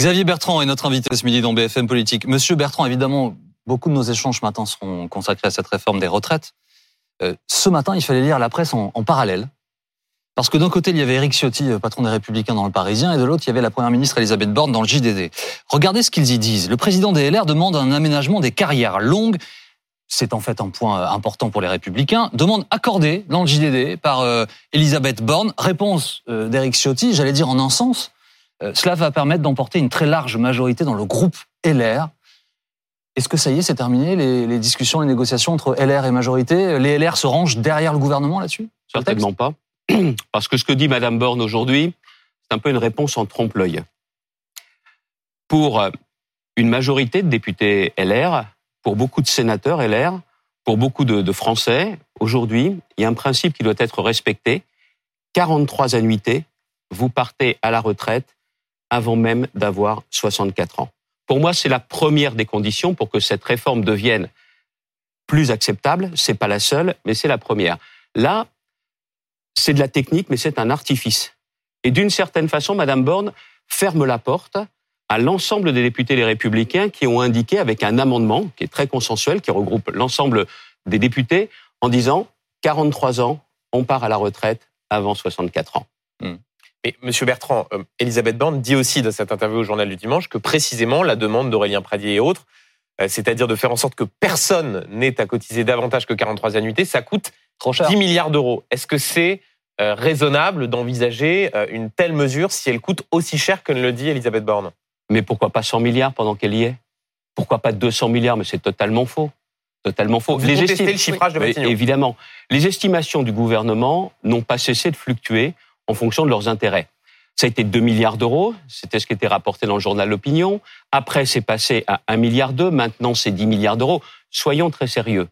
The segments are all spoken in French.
Xavier Bertrand est notre invité ce midi dans BFM Politique. Monsieur Bertrand, évidemment, beaucoup de nos échanges maintenant seront consacrés à cette réforme des retraites. Euh, ce matin, il fallait lire la presse en, parallèle. Parce que d'un côté, il y avait Éric Ciotti, euh, patron des Républicains dans le Parisien, et de l'autre, il y avait la Première ministre Elisabeth Borne dans le JDD. Regardez ce qu'ils y disent. Le président des LR demande un aménagement des carrières longues. C'est en fait un point euh, important pour les Républicains. Demande accordée dans le JDD par Elisabeth Borne. Réponse d'Éric Ciotti, j'allais dire en un sens. Cela va permettre d'emporter une très large majorité dans le groupe LR. Est-ce que ça y est, c'est terminé, les, discussions, les négociations entre LR et majorité? Les LR se rangent derrière le gouvernement là-dessus? Certainement pas. Parce que ce que dit Mme Borne aujourd'hui, c'est un peu une réponse en trompe-l'œil. Pour euh, une majorité de députés LR, pour beaucoup de sénateurs LR, pour beaucoup de, de Français, aujourd'hui, il y a un principe qui doit être respecté. 43 annuités, vous partez à la retraite avant même d'avoir 64 ans. Pour moi, c'est la première des conditions pour que cette réforme devienne plus acceptable. C'est pas la seule, mais c'est la première. Là, c'est de la technique, mais c'est un artifice. Et d'une certaine façon, Madame Borne ferme la porte à l'ensemble des députés les républicains qui ont indiqué avec un amendement qui est très consensuel, qui regroupe l'ensemble des députés, en disant 43 ans, on part à la retraite avant 64 ans. Hmm. Mais Monsieur Bertrand, euh, Elisabeth Borne dit aussi dans cette interview au Journal du Dimanche que précisément la demande d'Aurélien Pradier et autres, euh, c'est-à-dire de faire en sorte que personne n'ait à cotiser davantage que 43 annuités, ça coûte 10 milliards d'euros. Est-ce que c'est euh, raisonnable d'envisager une telle mesure si elle coûte aussi cher que ne le dit Elisabeth Borne? Mais pourquoi pas 100 milliards pendant qu'elle y est? Pourquoi pas 200 milliards? Mais c'est totalement faux. Totalement faux. Vous les le chiffrage de Évidemment. Les estimations du gouvernement n'ont pas cessé de fluctuer en fonction de leurs intérêts. Ça a été 2 milliards d'euros, c'était ce qui était rapporté dans le journal L'Opinion. Après, c'est passé à 1 milliard d'euros, maintenant c'est 10 milliards d'euros. Soyons très sérieux.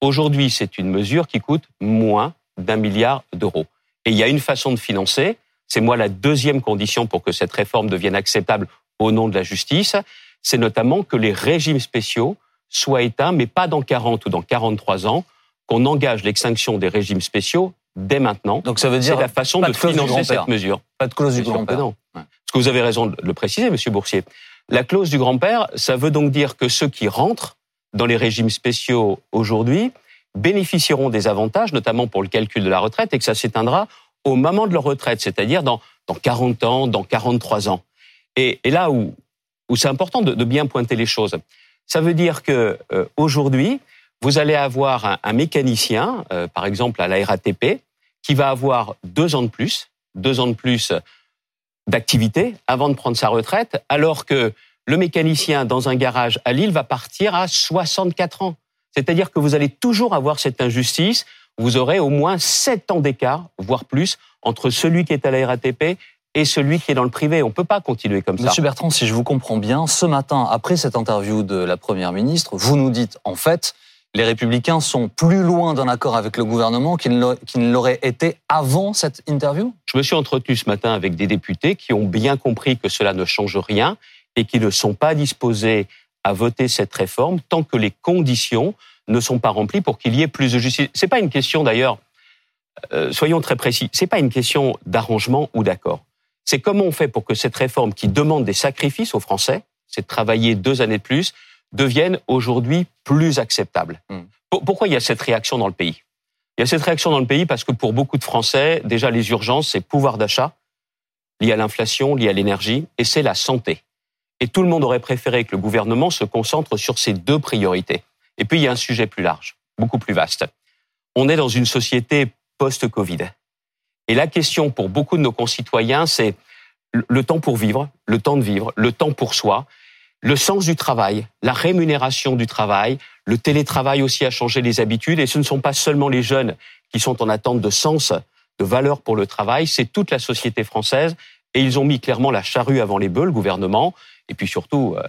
Aujourd'hui, c'est une mesure qui coûte moins d'un milliard d'euros. Et il y a une façon de financer, c'est moi la deuxième condition pour que cette réforme devienne acceptable au nom de la justice, c'est notamment que les régimes spéciaux soient éteints, mais pas dans 40 ou dans 43 ans, qu'on engage l'extinction des régimes spéciaux dès maintenant. Donc ça veut dire la façon de, financer cette mesure. Pas de clause du grand-père. Parce que vous avez raison de le préciser, Monsieur Boursier. La clause du grand-père, ça veut donc dire que ceux qui rentrent dans les régimes spéciaux aujourd'hui bénéficieront des avantages, notamment pour le calcul de la retraite, et que ça s'éteindra au moment de leur retraite, c'est-à-dire dans, dans 40 ans, dans 43 ans. Et, et là où, où c'est important de, de, bien pointer les choses, ça veut dire que euh, aujourd'hui, vous allez avoir un, mécanicien, euh, par exemple à la RATP, qui va avoir deux ans de plus, deux ans de plus d'activité avant de prendre sa retraite, alors que le mécanicien dans un garage à Lille va partir à 64 ans. C'est-à-dire que vous allez toujours avoir cette injustice. Vous aurez au moins sept ans d'écart, voire plus, entre celui qui est à la RATP et celui qui est dans le privé. On ne peut pas continuer comme ça. Monsieur Bertrand, si je vous comprends bien, ce matin, après cette interview de la Première ministre, vous nous dites en fait, les républicains sont plus loin d'un accord avec le gouvernement qu'ils ne l'auraient été avant cette interview? Je me suis entretenu ce matin avec des députés qui ont bien compris que cela ne change rien et qui ne sont pas disposés à voter cette réforme tant que les conditions ne sont pas remplies pour qu'il y ait plus de justice. C'est pas une question d'ailleurs, euh, soyons très précis, c'est pas une question d'arrangement ou d'accord. C'est comment on fait pour que cette réforme qui demande des sacrifices aux Français, c'est de travailler deux années de plus, deviennent aujourd'hui plus acceptables. Hmm. Pourquoi il y a cette réaction dans le pays? Il y a cette réaction dans le pays parce que pour beaucoup de Français, déjà les urgences, c'est pouvoir d'achat lié à l'inflation, lié à l'énergie, et c'est la santé. Et tout le monde aurait préféré que le gouvernement se concentre sur ces deux priorités. Et puis il y a un sujet plus large, beaucoup plus vaste. On est dans une société post-Covid. Et la question pour beaucoup de nos concitoyens, c'est le temps pour vivre, le temps de vivre, le temps pour soi, le sens du travail, la rémunération du travail, le télétravail aussi a changé les habitudes et ce ne sont pas seulement les jeunes qui sont en attente de sens, de valeur pour le travail, c'est toute la société française et ils ont mis clairement la charrue avant les bœufs, le gouvernement, et puis surtout, euh,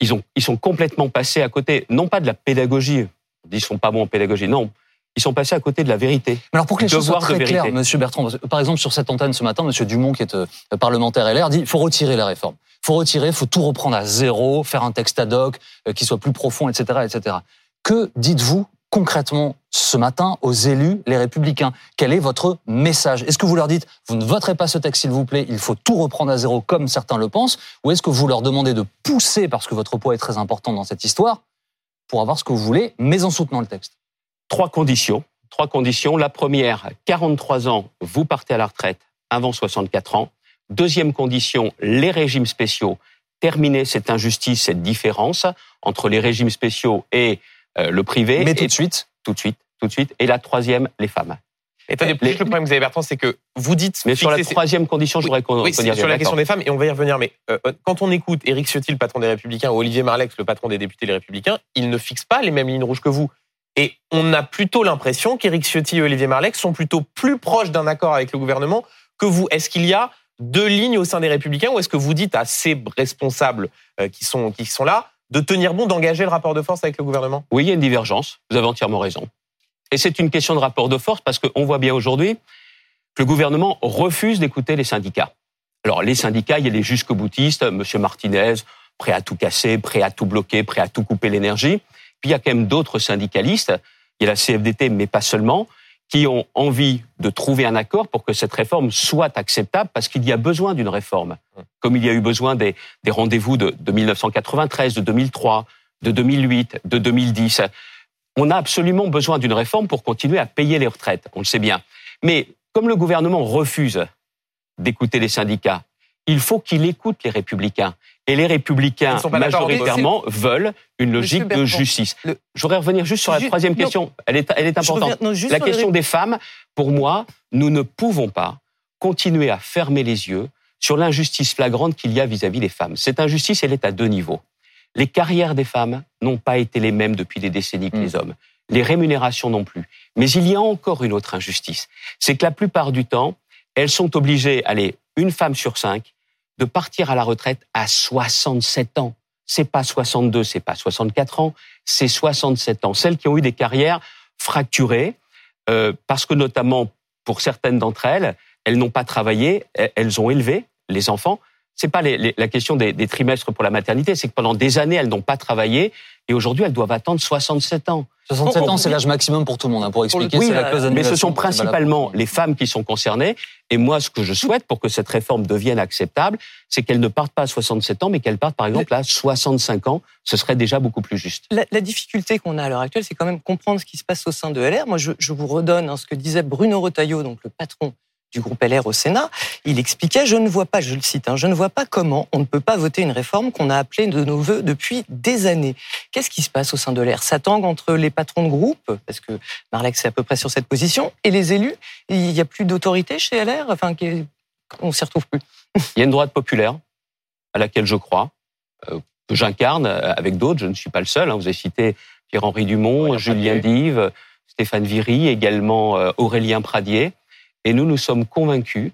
ils, ont, ils sont complètement passés à côté, non pas de la pédagogie, ils sont pas bons en pédagogie, non, ils sont passés à côté de la vérité. Mais alors pour que les choses soient très claires, Monsieur Bertrand, par exemple sur cette antenne ce matin, Monsieur Dumont, qui est euh, parlementaire LR, dit il faut retirer la réforme, faut retirer, faut tout reprendre à zéro, faire un texte ad hoc euh, qui soit plus profond, etc., etc. Que dites-vous concrètement ce matin aux élus, les républicains? Quel est votre message? Est-ce que vous leur dites, vous ne voterez pas ce texte s'il vous plaît, il faut tout reprendre à zéro comme certains le pensent? Ou est-ce que vous leur demandez de pousser, parce que votre poids est très important dans cette histoire, pour avoir ce que vous voulez, mais en soutenant le texte? Trois conditions. Trois conditions. La première, 43 ans, vous partez à la retraite avant 64 ans. Deuxième condition, les régimes spéciaux. Terminer cette injustice, cette différence entre les régimes spéciaux et euh, le privé. Mais tout de suite Tout de suite, tout de suite. Et la troisième, les femmes. Et attendez, le problème que vous avez, Bertrand, c'est que vous dites. Mais sur la troisième condition, je voudrais qu'on oui, sur la question des femmes, et on va y revenir. Mais euh, quand on écoute Éric Ciotti, le patron des Républicains, ou Olivier Marlex, le patron des députés Les Républicains, ils ne fixent pas les mêmes lignes rouges que vous. Et on a plutôt l'impression qu'Éric Ciotti et Olivier Marlex sont plutôt plus proches d'un accord avec le gouvernement que vous. Est-ce qu'il y a deux lignes au sein des Républicains, ou est-ce que vous dites à ces responsables euh, qui sont qui sont là de tenir bon, d'engager le rapport de force avec le gouvernement? Oui, il y a une divergence. Vous avez entièrement raison. Et c'est une question de rapport de force parce qu'on voit bien aujourd'hui que le gouvernement refuse d'écouter les syndicats. Alors, les syndicats, il y a les jusqu'au boutistes, M. Martinez, prêt à tout casser, prêt à tout bloquer, prêt à tout couper l'énergie. Puis il y a quand même d'autres syndicalistes, il y a la CFDT, mais pas seulement, qui ont envie de trouver un accord pour que cette réforme soit acceptable, parce qu'il y a besoin d'une réforme, comme il y a eu besoin des, rendez-vous de, 1993, de 2003, de 2008, de 2010. On a absolument besoin d'une réforme pour continuer à payer les retraites, on le sait bien. Mais comme le gouvernement refuse d'écouter les syndicats, il faut qu'il écoute les républicains. Et les républicains, majoritairement, veulent une logique de justice. Je voudrais revenir juste sur la troisième question. Elle est, elle est importante. la question des femmes, pour moi, nous ne pouvons pas continuer à fermer les yeux sur l'injustice flagrante qu'il y a vis-à-vis des femmes. Cette injustice, elle est à deux niveaux. Les carrières des femmes n'ont pas été les mêmes depuis des décennies que les hmm. hommes. Les rémunérations non plus. Mais il y a encore une autre injustice. C'est que la plupart du temps, elles sont obligées, allez, une femme sur cinq, de partir à la retraite à 67 ans. C'est pas 62, c'est pas 64 ans, c'est 67 ans. Celles qui ont eu des carrières fracturées, euh, parce que notamment pour certaines d'entre elles, elles n'ont pas travaillé, elles ont élevé les enfants, c'est pas la question des, trimestres pour la maternité, c'est que pendant des années, elles n'ont pas travaillé et aujourd'hui, elles doivent attendre 67 ans. 67 ans, c'est l'âge maximum pour tout le monde, hein, pour expliquer. Oui, la clause mais ce sont principalement les femmes qui sont concernées. Et moi, ce que je souhaite pour que cette réforme devienne acceptable, c'est qu'elles ne partent pas à 67 ans, mais qu'elles partent, par exemple, à 65 ans. Ce serait déjà beaucoup plus juste. La, difficulté qu'on a à l'heure actuelle, c'est quand même comprendre ce qui se passe au sein de LR. Moi, je, vous redonne hein, ce que disait Bruno Retailleau, donc le patron du groupe LR au Sénat, il expliquait, je ne vois pas, je le cite, hein, je ne vois pas comment on ne peut pas voter une réforme qu'on a appelée de nos voeux depuis des années. Qu'est-ce qui se passe au sein de LR Ça tangue entre les patrons de groupe, parce que Marlex est à peu près sur cette position, et les élus. Il n'y a plus d'autorité chez LR, enfin, on s'y retrouve plus. Il y a une droite populaire à laquelle je crois, euh, que j'incarne avec d'autres, je ne suis pas le seul. Hein. Vous avez cité Pierre-Henri Dumont, Julien Dive, Stéphane Viry, également euh, Aurélien Pradier. Et nous, nous sommes convaincus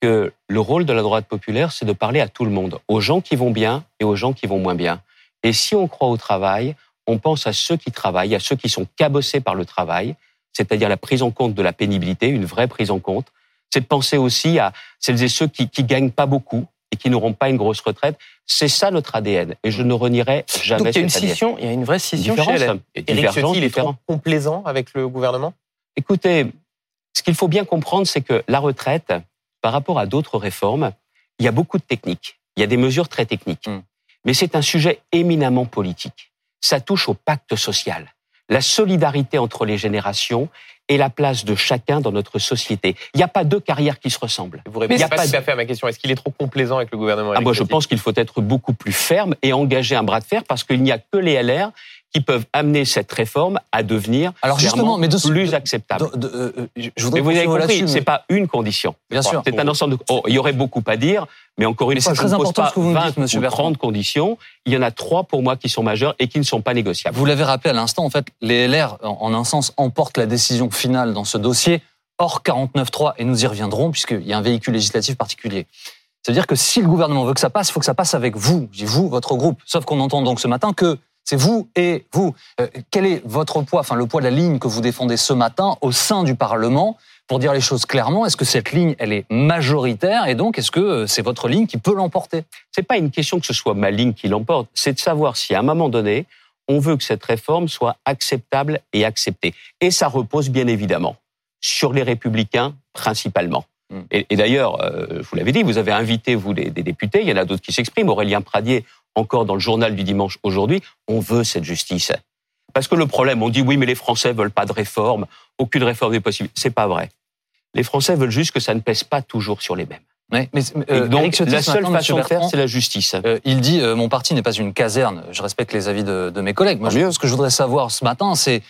que le rôle de la droite populaire, c'est de parler à tout le monde, aux gens qui vont bien et aux gens qui vont moins bien. Et si on croit au travail, on pense à ceux qui travaillent, à ceux qui sont cabossés par le travail, c'est-à-dire la prise en compte de la pénibilité, une vraie prise en compte. C'est de penser aussi à celles et ceux qui, qui gagnent pas beaucoup et qui n'auront pas une grosse retraite. C'est ça notre ADN. Et je ne renierai jamais Donc il y a une scission, il y a une vraie scission chez LN. Éric Ciotti, il est trop complaisant avec le gouvernement? Écoutez, ce qu'il faut bien comprendre, c'est que la retraite, par rapport à d'autres réformes, il y a beaucoup de techniques. Il y a des mesures très techniques. Mm. Mais c'est un sujet éminemment politique. Ça touche au pacte social, la solidarité entre les générations et la place de chacun dans notre société. Il n'y a pas deux carrières qui se ressemblent. Vous répondez pas, tout à fait à ma question. Est-ce qu'il est trop complaisant avec le gouvernement ah, Moi, je pense qu'il faut être beaucoup plus ferme et engager un bras de fer parce qu'il n'y a que les LR qui peuvent amener cette réforme à devenir Alors justement, mais plus acceptable. Euh, je voudrais mais vous avez compris, c'est pas une condition. Bien sûr. C'est un ensemble de. Oh, il y aurait beaucoup à dire, mais encore une fois, je ne pose pas que vous 20 dites, monsieur ou 30 conditions. Il y en a trois pour moi qui sont majeures et qui ne sont pas négociables. Vous l'avez rappelé à l'instant, en fait, les LR, en un sens, emportent la décision finale dans ce dossier hors 49.3 et nous y reviendrons puisqu'il y a un véhicule législatif particulier. C'est-à-dire que si le gouvernement veut que ça passe, il faut que ça passe avec vous, vous, votre groupe. Sauf qu'on entend donc ce matin que c'est vous et vous. Euh, quel est votre poids, enfin le poids de la ligne que vous défendez ce matin au sein du Parlement pour dire les choses clairement? Est-ce que cette ligne, elle est majoritaire? Et donc est-ce que euh, c'est votre ligne qui peut l'emporter? C'est pas une question que ce soit ma ligne qui l'emporte, c'est de savoir si à un moment donné, on veut que cette réforme soit acceptable et acceptée. Et ça repose bien évidemment sur les républicains principalement. Mm. Et, et d'ailleurs, euh, je vous l'avez dit, vous avez invité, vous, des, des députés, il y en a d'autres qui s'expriment. Aurélien Pradier, encore dans le journal du dimanche aujourd'hui, on veut cette justice. Parce que le problème, on dit oui, mais les Français veulent pas de réforme, aucune réforme n'est possible. C'est pas vrai. Les Français veulent juste que ça ne pèse pas toujours sur les mêmes. Ouais, mais, euh, donc, la seule façon de faire, c'est la justice. euh, il dit euh, mon parti n'est pas une caserne. Je respecte les avis de, de mes collègues. Moi, je- ce que je voudrais savoir ce matin, c'est euh,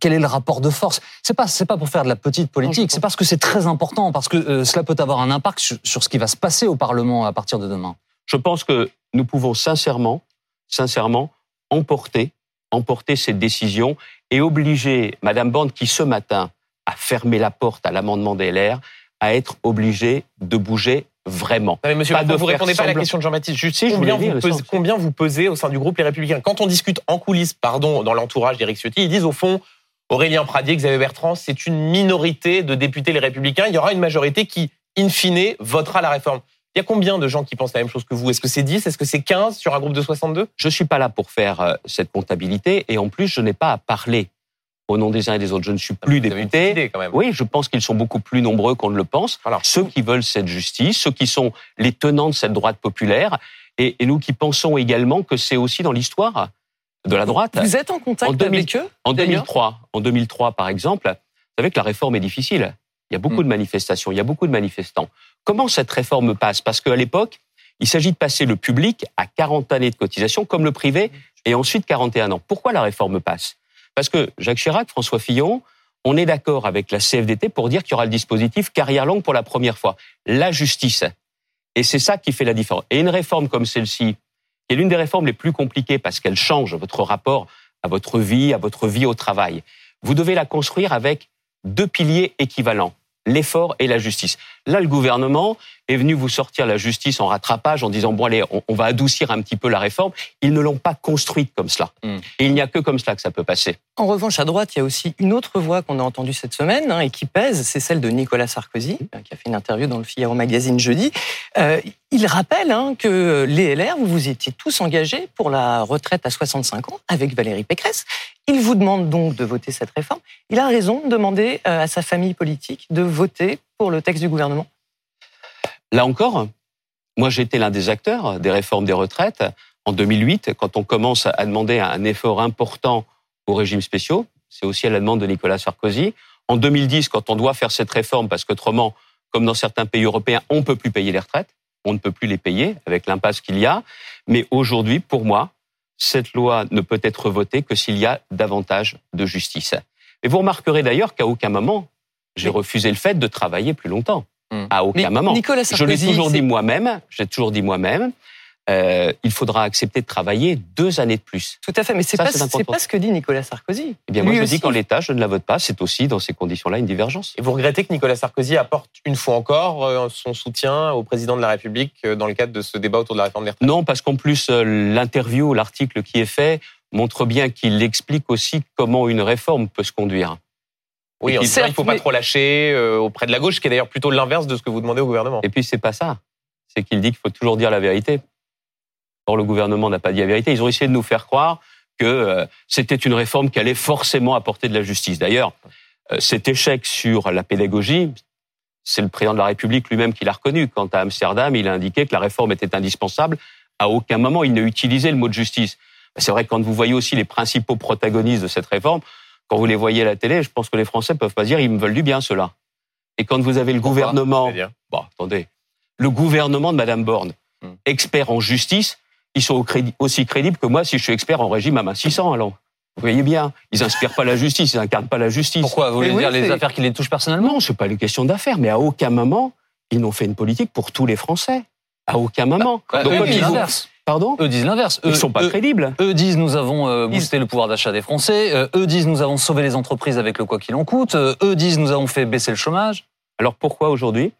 quel est le rapport de force? C'est pas c'est pas pour faire de la petite politique. C'est parce que c'est très important parce que euh, cela peut avoir un impact sur, sur ce qui va se passer au Parlement à partir de demain. Je pense que nous pouvons sincèrement, sincèrement, emporter, emporter cette décision et obliger Madame Borne, qui ce matin a fermé la porte à l'amendement des LR, à être obligée de bouger vraiment. Non, mais monsieur Pas de vous répondez pas à la question de Jean-Baptiste. Je vous combien, vous pesez, combien vous pesez au sein du groupe Les Républicains Quand on discute en coulisses, pardon, dans l'entourage d'Éric Ciotti, ils disent au fond, Aurélien Pradier, Xavier Bertrand, c'est une minorité de députés Les Républicains. Il y aura une majorité qui, in fine, votera la réforme. Il y a combien de gens qui pensent la même chose que vous? Est-ce que c'est 10 Est-ce que c'est 15 sur un groupe de 62 Je suis pas là pour faire euh, cette comptabilité et en plus, je n'ai pas à parler au nom des uns et des autres. Je ne suis plus Vous député. idée, quand même. Oui, je pense qu'ils sont beaucoup plus nombreux qu'on ne le pense. Voilà. Ceux qui veulent cette justice, ceux qui sont les tenants de cette droite populaire, et, et nous qui pensons également que c'est aussi dans l'histoire de la droite. Vous êtes en contact En 2000 avec eux En d'ailleurs 2003, en 2003 par exemple, vous savez que la réforme est difficile. Il y a beaucoup Mm. de manifestations, il y a beaucoup de manifestants. Comment cette réforme passe? Parce qu'à l'époque, il s'agit de passer le public à 40 années de cotisation, comme le privé, et ensuite 41 ans. Pourquoi la réforme passe? Parce que Jacques Chirac, François Fillon, on est d'accord avec la CFDT pour dire qu'il y aura le dispositif carrière longue pour la première fois. La justice. Et c'est ça qui fait la différence. Et une réforme comme celle-ci, qui est l'une des réformes les plus compliquées parce qu'elle change votre rapport à votre vie, à votre vie au travail, vous devez la construire avec deux piliers équivalents, l'effort et la justice. Là, le gouvernement est venu vous sortir la justice en rattrapage en disant, bon allez, on, on va adoucir un petit peu la réforme. Ils ne l'ont pas construite comme cela. Mm. Et il n'y a que comme cela que ça peut passer. En revanche, à droite, il y a aussi une autre voix qu'on a entendue cette semaine hein, et qui pèse, c'est celle de Nicolas Sarkozy, euh, qui a fait une interview dans le Figaro Magazine jeudi. Euh, il rappelle hein, que les LR, vous vous étiez tous engagés pour la retraite à 65 ans avec Valérie Pécresse. Il vous demande donc de voter cette réforme. Il a raison de demander euh, à sa famille politique de voter pour le texte du gouvernement. Là encore, moi j'ai été l'un des acteurs des réformes des retraites en 2008, quand on commence à demander un effort important aux régimes spéciaux. C'est aussi à la demande de Nicolas Sarkozy. En 2010, quand on doit faire cette réforme, parce qu'autrement, comme dans certains pays européens, on ne peut plus payer les retraites, on ne peut plus les payer avec l'impasse qu'il y a. Mais aujourd'hui, pour moi, cette loi ne peut être votée que s'il y a davantage de justice. Et vous remarquerez d'ailleurs qu'à aucun moment, j'ai refusé le fait de travailler plus longtemps. Hmm. À aucun Mais moment. Nicolas Je l'ai Sarkozy, toujours c'est- dit moi-même, j'ai toujours dit moi-même, euh, il faudra accepter de travailler deux années de plus. Tout à fait, mais c'est pas, pas ce que dit Nicolas Sarkozy. Eh bien, moi, je aussi. dis qu'en l'état, je ne la vote pas. C'est aussi, dans ces conditions-là, une divergence. Et vous regrettez que Nicolas Sarkozy apporte une fois encore euh, son soutien au président de la République euh, dans le cadre de ce débat autour de la réforme des retraites? Non, parce qu'en plus, l'interview, l'article qui est fait, montre bien qu'il explique aussi comment une réforme peut se conduire. Oui, en disant, il ne faut pas mais- trop lâcher euh, auprès de la gauche, qui est d'ailleurs plutôt l'inverse de ce que vous demandez au gouvernement. Et puis, c'est pas ça. C'est qu'il dit qu'il faut toujours dire la vérité. Or, le gouvernement n'a pas dit la vérité. Ils ont essayé de nous faire croire que euh, c'était une réforme qui allait forcément apporter de la justice. D'ailleurs, euh, cet échec sur la pédagogie, c'est le président de la République lui-même qui l'a reconnu. Quant à Amsterdam, il a indiqué que la réforme était indispensable. À aucun moment, il n'a utilisé le mot de justice. C'est vrai que quand vous voyez aussi les principaux protagonistes de cette réforme, quand vous les voyez à la télé, je pense que les Français peuvent pas dire ils me veulent du bien, ceux-là. Et quand vous avez le Pourquoi gouvernement Bon, attendez. Le gouvernement de Madame Borne, Hmm. expert en justice, ils sont au crédit- aussi crédibles que moi si je suis expert en régime à main 600 alors. Vous voyez bien, ils inspirent pas la justice, ils incarnent pas la justice. Pourquoi Vous voulez oui, dire les affaires qui les touchent personnellement? Non, c'est pas une question d'affaires, mais à aucun moment ils n'ont fait une politique pour tous les Français. À aucun moment. Ouais, Donc, quand disent ils vous-. Pardon Eux disent l'inverse. Ils Eux- sont pas eux- crédibles. Eux disent nous avons euh, boosté le pouvoir d'achat des Français. Euh, eux disent nous avons sauvé les entreprises avec le quoi qu'il en coûte. Euh, eux disent nous avons fait baisser le chômage. Alors pourquoi aujourd'hui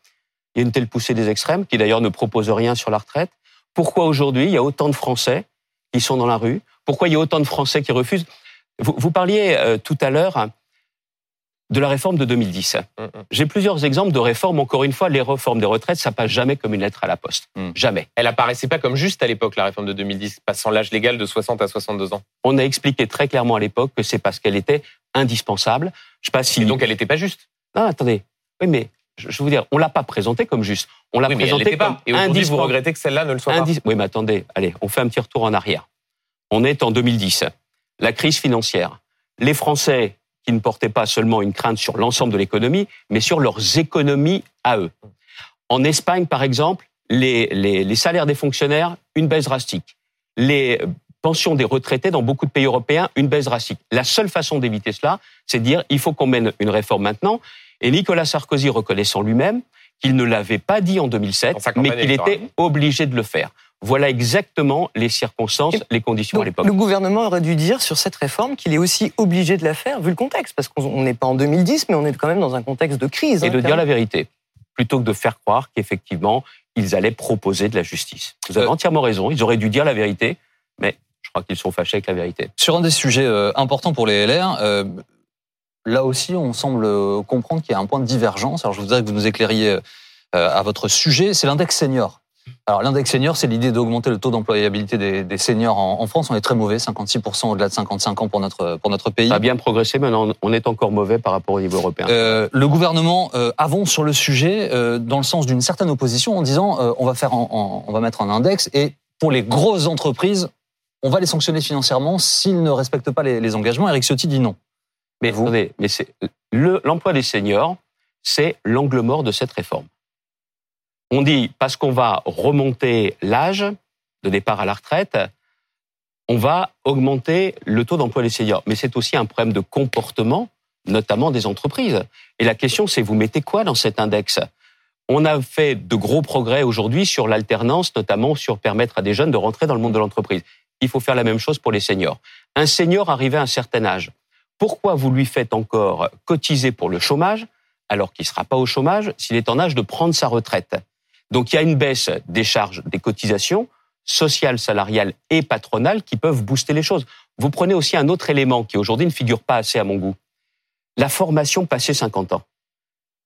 il y a une telle poussée des extrêmes qui d'ailleurs ne proposent rien sur la retraite? Pourquoi aujourd'hui il y a autant de Français qui sont dans la rue? Pourquoi il y a autant de Français qui refusent? Vous, vous parliez euh, tout à l'heure de la réforme de 2010. Mm, mm. J'ai plusieurs exemples de réformes. Encore une fois, les réformes des retraites, ça passe jamais comme une lettre à la poste. Mm. Jamais. Elle apparaissait pas comme juste à l'époque, la réforme de 2010, passant l'âge légal de 60 à 62 ans. On a expliqué très clairement à l'époque que c'est parce qu'elle était indispensable. Je sais pas si. Et donc, elle n'était pas juste. Non, attendez. Oui, mais je veux dire, on l'a pas présentée comme juste. On l'a Oui, présentée comme pas. Et aujourd'hui, vous regrettez que celle-là ne le soit pas. Oui, mais attendez, allez, on fait un petit retour en arrière. On est en 2010, la crise financière. Les Français qui ne portaient pas seulement une crainte sur l'ensemble de l'économie, mais sur leurs économies à eux. En Espagne, par exemple, les, les, les salaires des fonctionnaires, une baisse drastique. Les pensions des retraités dans beaucoup de pays européens, une baisse drastique. La seule façon d'éviter cela, c'est de dire il faut qu'on mène une réforme maintenant. Et Nicolas Sarkozy reconnaissant lui-même qu'il ne l'avait pas dit en 2007, Dans sa campagne mais qu'il était obligé de le faire. Voilà exactement les circonstances, Et les conditions à Donc, l'époque. le gouvernement aurait dû dire sur cette réforme qu'il est aussi obligé de la faire, vu le contexte, parce qu'on n'est pas en 2010, mais on est quand même dans un contexte de crise. Et hein, de dire la vérité, plutôt que de faire croire qu'effectivement, ils allaient proposer de la justice. Vous avez Euh, entièrement raison, ils auraient dû dire la vérité, mais je crois qu'ils sont fâchés avec la vérité. Sur un des sujets euh, importants pour les LR, euh, là aussi, on semble comprendre qu'il y a un point de divergence. Alors, je voudrais que vous nous éclairiez euh, à votre sujet. C'est l'index senior. Alors, l'index senior, c'est l'idée d'augmenter le taux d'employabilité des, des seniors en, en France. On est très mauvais, 56% au-delà de 55 ans pour notre, pour notre pays. Ça a bien progressé, mais on on est encore mauvais par rapport au niveau européen. Euh, le gouvernement euh, avance sur le sujet euh, dans le sens d'une certaine opposition en disant on va faire en- en- on va mettre un index et pour les grosses entreprises on va les sanctionner financièrement s'ils ne respectent pas les, les engagements. Eric Ciotti dit non. Mais vous attendez, mais c'est le- l'emploi des seniors, c'est l'angle mort de cette réforme. On dit parce qu'on va remonter l'âge de départ à la retraite, on va augmenter le taux d'emploi des seniors. Mais c'est aussi un problème de comportement, notamment des entreprises. Et la question, c'est vous mettez quoi dans cet index? On a fait de gros progrès aujourd'hui sur l'alternance, notamment sur permettre à des jeunes de rentrer dans le monde de l'entreprise. Il faut faire la même chose pour les seniors. Un senior arrivé à un certain âge, pourquoi vous lui faites encore cotiser pour le chômage alors qu'il ne sera pas au chômage s'il est en âge de prendre sa retraite? Donc il y a une baisse des charges des cotisations sociales, salariales et patronales qui peuvent booster les choses. Vous prenez aussi un autre élément qui aujourd'hui ne figure pas assez à mon goût. La formation passé 50 ans.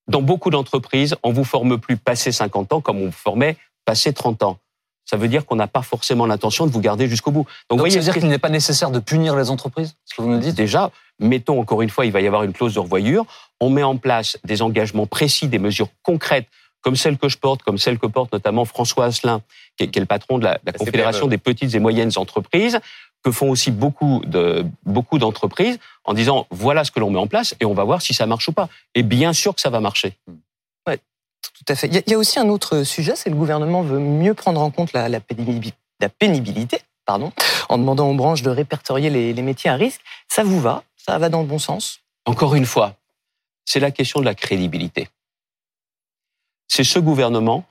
Dans beaucoup d'entreprises, on vous forme plus passé 50 ans comme on vous formait passé 30 ans. Ça veut dire qu'on n'a pas forcément l'intention de vous garder jusqu'au bout. Donc, voyez, ça veut dire qu'il n'est pas nécessaire de punir les entreprises Ce que vous nous dites? Déjà, mettons encore une fois, il va y avoir une clause de revoyure. On met en place des engagements précis, des mesures concrètes, comme celles que je porte, comme celles que porte notamment François Asselin, qui est, qui est le patron de la, de la La Confédération des petites et moyennes entreprises, que font aussi beaucoup de beaucoup d'entreprises, en disant voilà ce que l'on met en place et on va voir si ça marche ou pas. Et bien sûr que ça va marcher. Tout à fait. Il y a- il y, a aussi un autre sujet, c'est le gouvernement veut mieux prendre en compte la, la pénibi- la pénibilité, pardon, en demandant aux branches de répertorier les, les métiers à risque. Ça vous va? Ça va dans le bon sens? Encore une fois, c'est la question de la crédibilité. C'est ce gouvernement,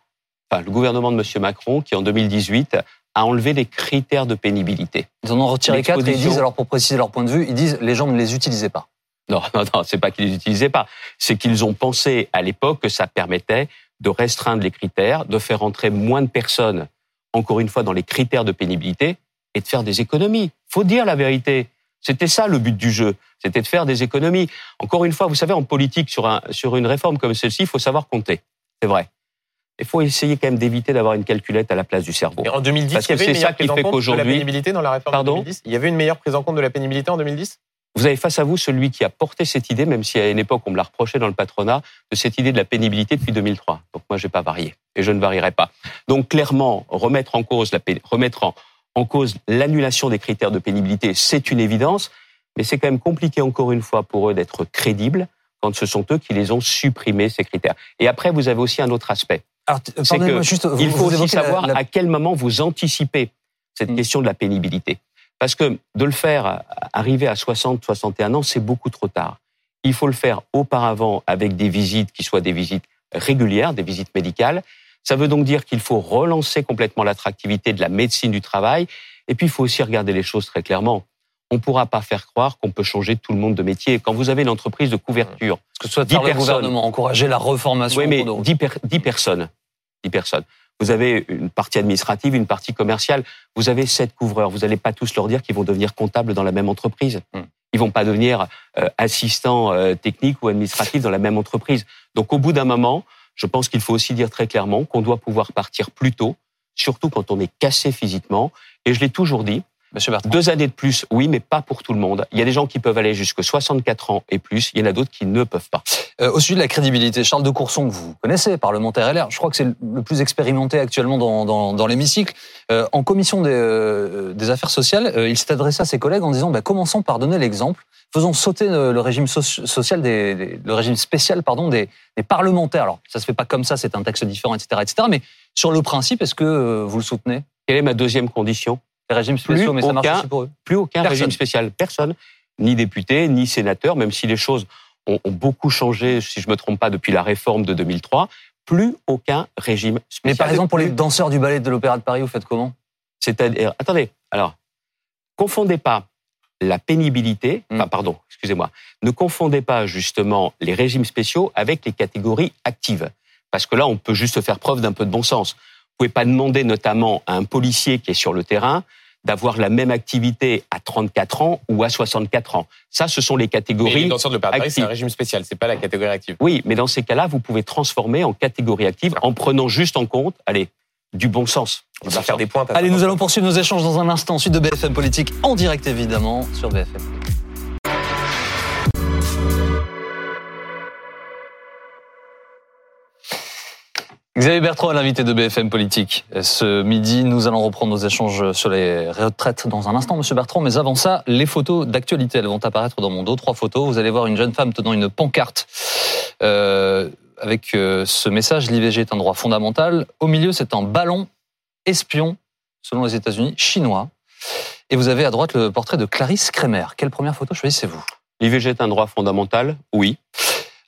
enfin le gouvernement de M. Macron, qui en 2018 a enlevé les critères de pénibilité. Ils en ont retiré quatre et ils disent, alors pour préciser leur point de vue, ils disent les gens ne les utilisaient pas. Non, non, non, c'est pas qu'ils les utilisaient pas. C'est qu'ils ont pensé à l'époque que ça permettait de restreindre les critères, de faire entrer moins de personnes, encore une fois, dans les critères de pénibilité et de faire des économies. Faut dire la vérité. C'était ça le but du jeu. C'était de faire des économies. Encore une fois, vous savez, en politique, sur, un, sur une réforme comme celle-ci, il faut savoir compter. C'est vrai. Il faut essayer quand même d'éviter d'avoir une calculette à la place du cerveau. Et en 2010, Parce que c'est ça qui fait de la qu'aujourd'hui- pénibilité dans la réforme Pardon de 2010 Il y avait une meilleure prise en compte de la pénibilité en 2010 Vous avez face à vous celui qui a porté cette idée, même si à une époque on me l'a reproché dans le patronat, de cette idée de la pénibilité depuis 2003. Donc moi, je n'ai pas varié et je ne varierai pas. Donc clairement, remettre en cause la remettre en, en cause l'annulation des critères de pénibilité, c'est une évidence, mais c'est quand même compliqué encore une fois pour eux d'être crédibles quand ce sont eux qui les ont supprimés ces critères. Et après, vous avez aussi un autre aspect. Alors, C'est que juste, vous- Il faut aussi la- savoir la- à quel moment vous anticipez cette Mm. question de la pénibilité. Parce que de le faire arriver à 60, 61 ans, c'est beaucoup trop tard. Il faut le faire auparavant avec des visites qui soient des visites régulières, des visites médicales. Ça veut donc dire qu'il faut relancer complètement l'attractivité de la médecine du travail. Et puis, il faut aussi regarder les choses très clairement. On ne pourra pas faire croire qu'on peut changer tout le monde de métier. Quand vous avez une entreprise de couverture, ce que souhaite 10 faire le personnes. gouvernement, encourager la reformation. oui, mais pour nos- 10, per- 10 personnes. 10 personnes. Vous avez une partie administrative, une partie commerciale. Vous avez sept couvreurs. Vous n'allez pas tous leur dire qu'ils vont devenir comptables dans la même entreprise. Hmm. Ils vont pas devenir euh, assistants euh, techniques ou administratifs dans la même entreprise. Donc, au bout d'un moment, je pense qu'il faut aussi dire très clairement qu'on doit pouvoir partir plus tôt, surtout quand on est cassé physiquement. Et je l'ai toujours dit, Monsieur Bertrand. deux années de plus, oui, mais pas pour tout le monde. Il y a des gens qui peuvent aller jusque 64 ans et plus. Il y en a d'autres qui ne peuvent pas. Euh, au sujet de la crédibilité, Charles de Courson, que vous connaissez, parlementaire LR, je crois que c'est le plus expérimenté actuellement dans, dans, dans l'hémicycle. Euh, en commission des, euh, des affaires sociales, euh, il s'est adressé à ses collègues en disant bah, commençons par donner l'exemple, faisons sauter le, le régime soci- social, des, des- le régime spécial pardon, des, des parlementaires. Alors, ça se fait pas comme ça, c'est un texte différent, etc., etc. Mais sur le principe, est-ce que euh, vous le soutenez? Quelle est ma deuxième condition? Les régimes Plus spéciaux, mais ça marche aucun- aussi pour eux. Plus aucun Personne. régime spécial. Personne. Ni député, ni sénateur, même si les choses ont, ont beaucoup changé, si je me trompe pas, depuis la réforme de 2003. Plus aucun régime spécial. Mais par exemple, pour les danseurs du ballet de l'Opéra de Paris, vous faites comment? C'est-à-dire, attendez, alors, confondez pas la pénibilité, Mm. enfin, pardon, excusez-moi, ne confondez pas justement les régimes spéciaux avec les catégories actives. Parce que là, on peut juste faire preuve d'un peu de bon sens. Vous pouvez pas demander notamment à un policier qui est sur le terrain d'avoir la même activité à 34 ans ou à 64 ans. Ça, ce sont les Mais les catégories. danseurs de Paris, c'est un régime spécial, c'est pas la catégorie active. Oui, mais dans ces cas-là, vous pouvez transformer en catégorie active en prenant juste en compte, allez, du bon sens. On va faire des pointes. à Allez, nous allons poursuivre nos échanges dans un instant. Suite de BFM Politique, en direct évidemment, sur BFM. Xavier Bertrand l'invité de BFM Politique. Ce midi, nous allons reprendre nos échanges sur les retraites dans un instant, Monsieur Bertrand. Mais avant ça, les photos d'actualité, elles vont apparaître dans mon dos. Trois photos. Vous allez voir une jeune femme tenant une pancarte euh, avec euh, ce message l'IVG est un droit fondamental. Au milieu, c'est un ballon espion, selon les États-Unis, chinois. Et vous avez à droite le portrait de Clarisse Kremer. Quelle première photo choisissez-vous? L'IVG est un droit fondamental Oui.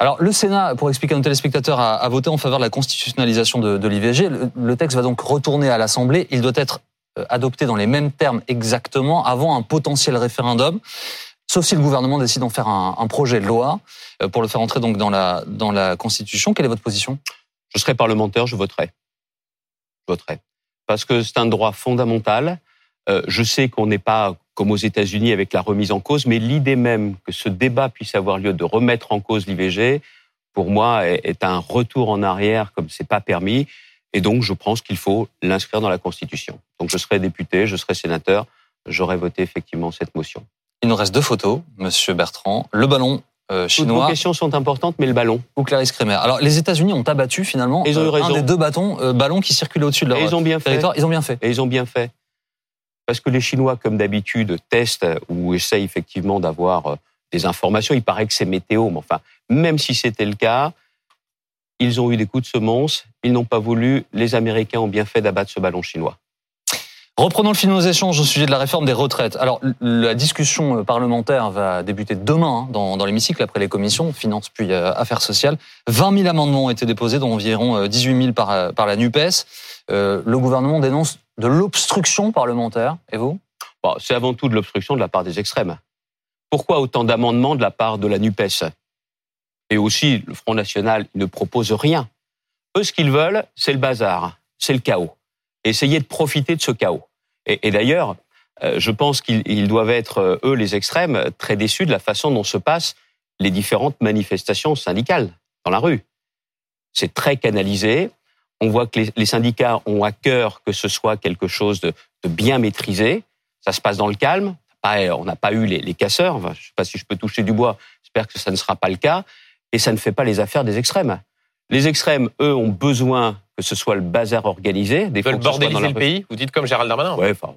Alors, le Sénat, pour expliquer à nos téléspectateurs, a, voté en faveur de la constitutionnalisation de, l'IVG. Le, texte va donc retourner à l'Assemblée. Il doit être euh, adopté dans les mêmes termes exactement avant un potentiel référendum, sauf si le gouvernement décide d'en faire un, projet de loi euh, pour le faire entrer donc dans la, dans la Constitution. Quelle est votre position? Je serais parlementaire, je voterais. Je voterais. Parce que c'est un droit fondamental. Euh, je sais qu'on n'est pas comme aux États-Unis avec la remise en cause, mais l'idée même que ce débat puisse avoir lieu de remettre en cause l'IVG, pour moi, est, un retour en arrière comme c'est pas permis. Et donc, je pense qu'il faut l'inscrire dans la Constitution. Donc, je serai député, je serai sénateur, j'aurais voté effectivement cette motion. Il nous reste deux photos, Monsieur Bertrand. Le ballon euh, Toutes vos chinois questions sont importantes, mais le ballon. ou Clarisse Kremer. Alors, les États-Unis ont abattu finalement Ils ont eu euh, un des deux bâtons, euh, ballons qui circulaient au-dessus de leur Et ils ont bien fait. territoire. Ils ont bien fait. Et ils ont bien fait. Parce que les Chinois, comme d'habitude, testent ou essayent effectivement d'avoir euh, des informations. Il paraît que c'est météo, mais enfin, même si c'était le cas, ils ont eu des coups de semonce. Ils n'ont pas voulu. Les Américains ont bien fait d'abattre ce ballon chinois. Reprenons le fil de nos échanges au sujet de la réforme des retraites. Alors, la discussion euh, parlementaire va débuter demain hein, dans, l'hémicycle après les commissions, finances puis euh, affaires sociales. 20 000 amendements ont été déposés, dont environ euh, 18 000 par, euh, par la NUPES. Euh, le gouvernement dénonce de l'obstruction parlementaire. Et vous? C'est avant tout de l'obstruction de la part des extrêmes. Pourquoi autant d'amendements de la part de la NUPES? Et aussi, le Front National ne propose rien. Eux, ce qu'ils veulent, c'est le bazar, c'est le chaos. Essayer de profiter de ce chaos. Et, et d'ailleurs, euh, je pense qu'ils ils doivent être, euh, eux, les extrêmes, très déçus de la façon dont se passent les différentes manifestations syndicales dans la rue. C'est très canalisé. On voit que les, syndicats ont à cœur que ce soit quelque chose de, bien maîtrisé. Ça se passe dans le calme. On n'a pas eu les, casseurs. Je ne sais pas si je peux toucher du bois. J'espère que ça ne sera pas le cas. Et ça ne fait pas les affaires des extrêmes. Les extrêmes, eux, ont besoin que ce soit le bazar organisé. Des Ils veulent bordéliser le pays Vous dites comme Gérald Darmanin Ouais, enfin,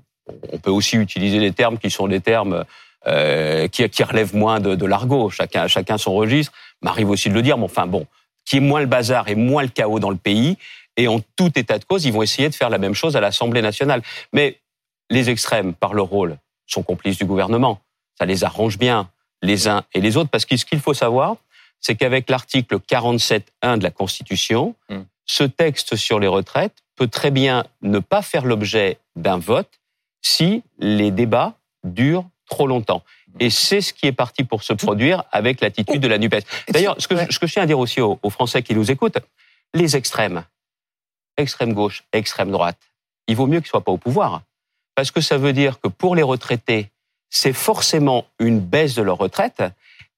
on peut aussi utiliser des termes qui sont des termes euh, qui, qui relèvent moins de, de l'argot. Chacun, chacun son registre. M'arrive aussi de le dire, mais enfin bon, qui est moins le bazar et moins le chaos dans le pays. Et en tout état de cause, ils vont essayer de faire la même chose à l'Assemblée nationale. Mais les extrêmes, par leur rôle, sont complices du gouvernement. Ça les arrange bien, les uns et les autres, parce que ce qu'il faut savoir, c'est qu'avec l'article 47.1 de la Constitution, Mm. Ce texte sur les retraites peut très bien ne pas faire l'objet d'un vote si les débats durent trop longtemps. Et c'est ce qui est parti pour se produire avec l'attitude de la NUPES. D'ailleurs, ce que, Ouais. ce que je tiens à dire aussi aux, aux Français qui nous écoutent, les extrêmes, extrême gauche, extrême droite, il vaut mieux qu'ils soient pas au pouvoir. Parce que ça veut dire que pour les retraités, c'est forcément une baisse de leur retraite.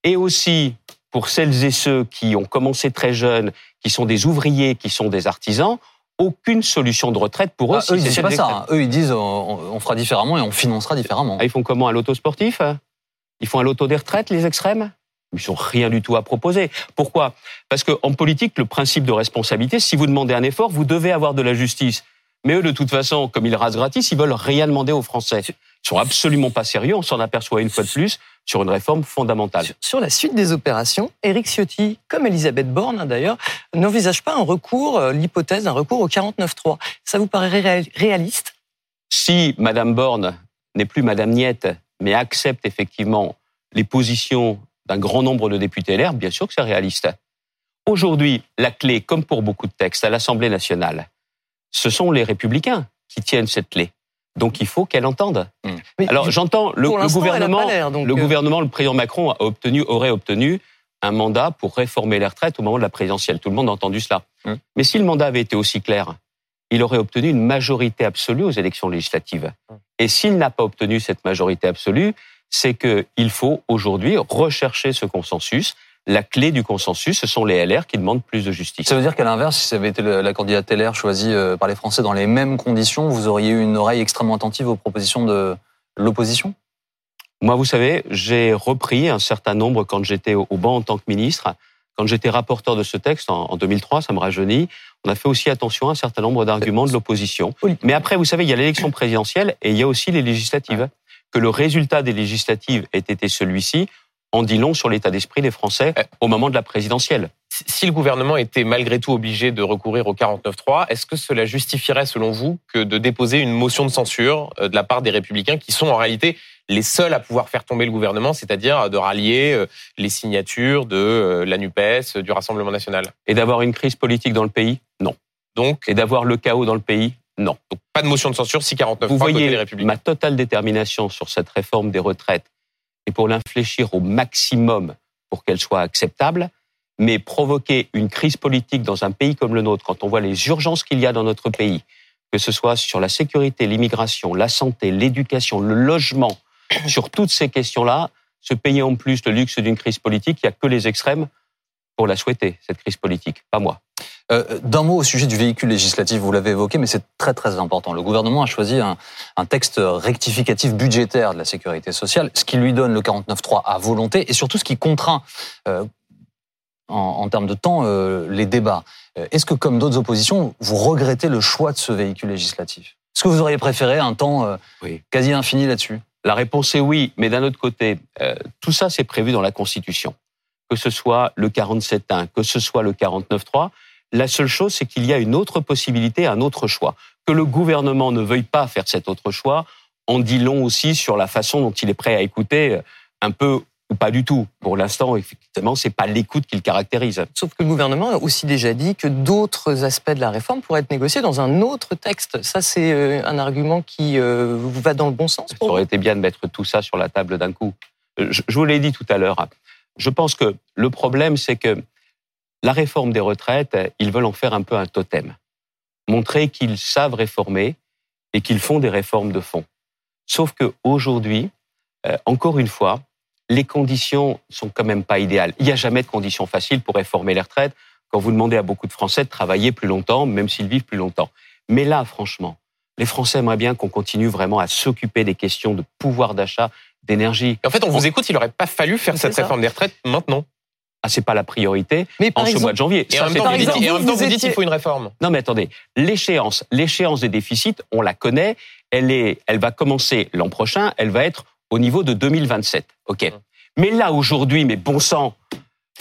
Et aussi, pour celles et ceux qui ont commencé très jeunes, qui sont des ouvriers, qui sont des artisans, aucune solution de retraite pour eux. Ah, eux, ils disent pas ça. Hein. Eux, ils disent on, fera différemment et on financera différemment. Ah, ils font comment Un loto sportif Ils font un loto des retraites, les extrêmes? Ils n'ont rien du tout à proposer. Pourquoi? Parce qu'en politique, le principe de responsabilité, si vous demandez un effort, vous devez avoir de la justice. Mais eux, de toute façon, comme ils rasent gratis, ils veulent rien demander aux Français. Ils sont absolument pas sérieux. On s'en aperçoit une fois de plus sur une réforme fondamentale. Sur la suite des opérations, Éric Ciotti, comme Elisabeth Borne hein, d'ailleurs, n'envisage pas un recours, euh, l'hypothèse d'un recours au 49.3. Ça vous paraît réaliste? Si Madame Borne n'est plus Madame Niette, mais accepte effectivement les positions d'un grand nombre de députés LR, bien sûr que c'est réaliste. Aujourd'hui, la clé, comme pour beaucoup de textes à l'Assemblée nationale, ce sont les républicains qui tiennent cette clé. Donc il faut qu'elle entende. Hmm. Alors j'entends le, gouvernement, le euh, gouvernement, le président Macron a obtenu, aurait obtenu un mandat pour réformer les retraites au moment de la présidentielle. Tout le monde a entendu cela. Hmm. Mais si le mandat avait été aussi clair, il aurait obtenu une majorité absolue aux élections législatives. Hmm. Et s'il n'a pas obtenu cette majorité absolue, c'est qu'il faut aujourd'hui rechercher ce consensus. La clé du consensus, ce sont les LR qui demandent plus de justice. Ça veut dire qu'à l'inverse, si ça avait été la candidate LR choisie euh, par les Français dans les mêmes conditions, vous auriez eu une oreille extrêmement attentive aux propositions de l'opposition? Moi, vous savez, j'ai repris un certain nombre quand j'étais au banc en tant que ministre. Quand j'étais rapporteur de ce texte en 2003, ça me rajeunit, on a fait aussi attention à un certain nombre d'arguments de l'opposition. Mais après, vous savez, il y a l'élection présidentielle et il y a aussi les législatives que le résultat des législatives ait été celui-ci en dit long sur l'état d'esprit des Français euh. au moment de la présidentielle. Si le gouvernement était malgré tout obligé de recourir au 49.3, est-ce que cela justifierait, selon vous, que de déposer une motion de censure euh, de la part des Républicains, qui sont en réalité les seuls à pouvoir faire tomber le gouvernement, c'est-à-dire de rallier euh, les signatures de la NUPES, du Rassemblement national? Et d'avoir une crise politique dans le pays? Non. Donc? Et d'avoir le chaos dans le pays? Non. Donc pas de motion de censure si 49 Vous voyez les Républicains. ma totale détermination sur cette réforme des retraites et pour l'infléchir au maximum pour qu'elle soit acceptable, mais provoquer une crise politique dans un pays comme le nôtre, quand on voit les urgences qu'il y a dans notre pays, que ce soit sur la sécurité, l'immigration, la santé, l'éducation, le logement, sur toutes ces questions-là, se payer en plus le luxe d'une crise politique, il n'y a que les extrêmes pour la souhaiter, cette crise politique, pas moi. Euh, D'un mot au sujet du véhicule législatif, vous l'avez évoqué, mais c'est très très important. Le gouvernement a choisi un, un, texte rectificatif budgétaire de la sécurité sociale, ce qui lui donne le 49.3 à volonté, et surtout ce qui contraint euh, en, en, termes de temps euh, les débats. Est-ce que, comme d'autres oppositions, vous regrettez le choix de ce véhicule législatif? Est-ce que vous auriez préféré un temps quasi infini là-dessus? La réponse est oui, mais d'un autre côté, tout ça c'est prévu dans la Constitution que ce soit le 47.1, que ce soit le 49.3. La seule chose, c'est qu'il y a une autre possibilité, un autre choix. Que le gouvernement ne veuille pas faire cet autre choix, en dit long aussi sur la façon dont il est prêt à écouter, euh, un peu ou pas du tout. Pour l'instant, effectivement, c'est pas l'écoute qui le caractérise. Sauf que le gouvernement a aussi déjà dit que d'autres aspects de la réforme pourraient être négociés dans un autre texte. Ça, c'est euh, un argument qui euh, vous va dans le bon sens. Ça aurait été bien de mettre tout ça sur la table d'un coup. Je vous l'ai dit tout à l'heure. Je pense que le problème, c'est que la réforme des retraites, ils veulent en faire un peu un totem. Montrer qu'ils savent réformer et qu'ils font des réformes de fond. Sauf qu'aujourd'hui, euh, encore une fois, les conditions sont quand même pas idéales. Il n'y a jamais de conditions faciles pour réformer les retraites quand vous demandez à beaucoup de Français de travailler plus longtemps, même s'ils vivent plus longtemps. Mais là, franchement, les Français aimeraient bien qu'on continue vraiment à s'occuper des questions de pouvoir d'achat, d'énergie. En fait, on vous écoute, il n'aurait pas fallu faire cette réforme des retraites maintenant. Ah, c'est pas la priorité mais en ce mois de janvier. Et en, même temps, vous, dites, qu'il faut une réforme. Non, mais attendez, l'échéance, l'échéance des déficits, on la connaît. Elle est, elle va commencer l'an prochain. Elle va être au niveau de 2027. Ok. Hum. Mais là aujourd'hui, mais bon sang,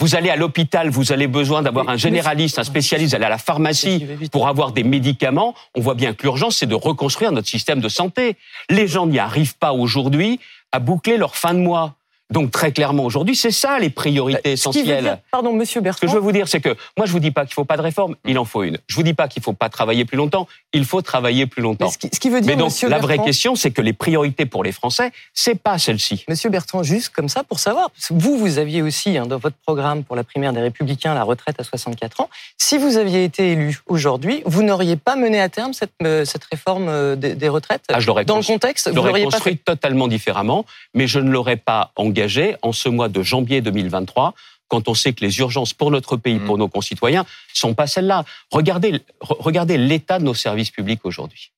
vous allez à l'hôpital, vous avez besoin d'avoir un généraliste, un spécialiste, vous allez à la pharmacie pour avoir des médicaments. On voit bien que l'urgence, c'est de reconstruire notre système de santé. Les gens n'y arrivent pas aujourd'hui à boucler leur fin de mois. Donc très clairement aujourd'hui, c'est ça les priorités Ce veut essentielles. dire- pardon, Monsieur Ce Bertrand. que je veux vous dire, c'est que moi, je vous dis pas qu'il faut pas de réforme, il en faut une. Je vous dis pas qu'il faut pas travailler plus longtemps, il faut travailler plus longtemps. Mais ce, qui, ce qui veut dire, Mais donc, Monsieur la vraie Bertrand, question, c'est que les priorités pour les Français, c'est pas celle-ci. Monsieur Bertrand, juste comme ça pour savoir, vous, vous aviez aussi hein, dans votre programme pour la primaire des Républicains la retraite à 64 ans. Si vous aviez été élu aujourd'hui, vous n'auriez pas mené à terme cette, euh, cette réforme euh, des, des retraites? Ah, je Dans le construit- contexte, Je vous l'auriez pas construit fait. totalement différemment, mais je ne l'aurais pas engagé en ce mois de janvier 2023 quand on sait que les urgences pour notre pays, pour nos concitoyens, sont pas celles-là. Regardez, re- regardez l'état de nos services publics aujourd'hui.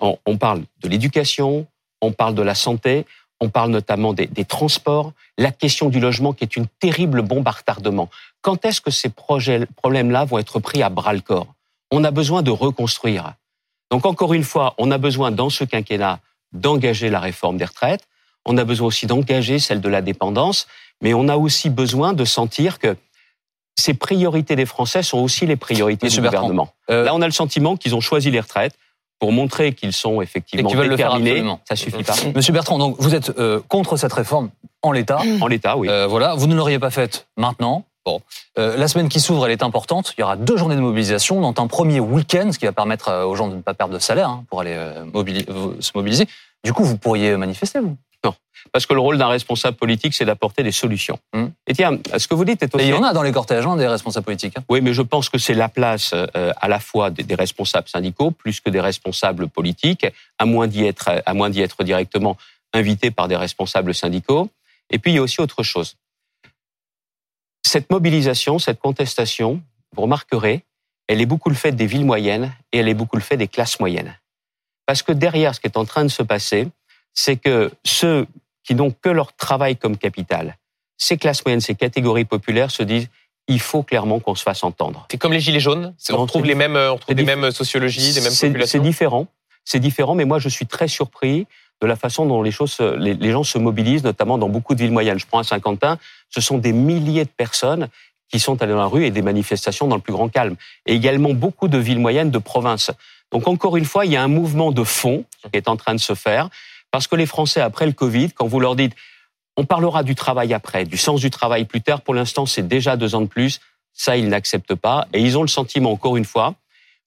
On, on parle de l'éducation, on parle de la santé, on parle notamment des, des transports, la question du logement qui est une terrible bombe à retardement. Quand est-ce que ces problèmes-là vont être pris à bras le corps? On a besoin de reconstruire. Donc encore une fois, on a besoin dans ce quinquennat d'engager la réforme des retraites. On a besoin aussi d'engager celle de la dépendance, mais on a aussi besoin de sentir que ces priorités des Français sont aussi les priorités Monsieur du Bertrand, gouvernement. euh, Là, on a le sentiment qu'ils ont choisi les retraites pour montrer qu'ils sont effectivement faire déterminés. Ça suffit pas. Monsieur Bertrand, donc vous êtes euh, contre cette réforme en l'état. En l'état, oui. Euh, voilà, vous ne l'auriez pas faite maintenant. Bon, Euh, la semaine qui s'ouvre, elle est importante. Il y aura deux journées de mobilisation, dont un premier week-end, ce qui va permettre aux gens de ne pas perdre de salaire hein, pour aller se mobiliser. Du coup, vous pourriez manifester, vous? Parce que le rôle d'un responsable politique, c'est d'apporter des solutions. Hum. Et tiens, ce que vous dites est Et aussi... il y en a dans les cortèges, hein, des responsables politiques. hein. Oui, mais je pense que c'est la place euh, à la fois des, des responsables syndicaux plus que des responsables politiques, à moins d'y être, à moins d'y être directement invités par des responsables syndicaux. Et puis il y a aussi autre chose. Cette mobilisation, cette contestation, vous remarquerez, elle est beaucoup le fait des villes moyennes et elle est beaucoup le fait des classes moyennes. Parce que derrière ce qui est en train de se passer, c'est que ceux qui n'ont que leur travail comme capital, ces classes moyennes, ces catégories populaires se disent il faut clairement qu'on se fasse entendre. C'est comme les gilets jaunes. C'est- On retrouve les mêmes, euh, on retrouve diff- mêmes sociologies, les mêmes C'est- C'est populations. différent. C'est différent, mais moi je suis très surpris de la façon dont les choses, se- les, les gens se mobilisent, notamment dans beaucoup de villes moyennes. Je prends à Saint-Quentin, ce sont des milliers de personnes qui sont allées dans la rue et des manifestations dans le plus grand calme. Et également beaucoup de villes moyennes de province. Donc encore une fois, il y a un mouvement de fond qui est en train de se faire, parce que les Français, après le Covid, quand vous leur dites, on parlera du travail après, du sens du travail plus tard, pour l'instant c'est déjà deux ans de plus, ça ils n'acceptent pas, et ils ont le sentiment, encore une fois,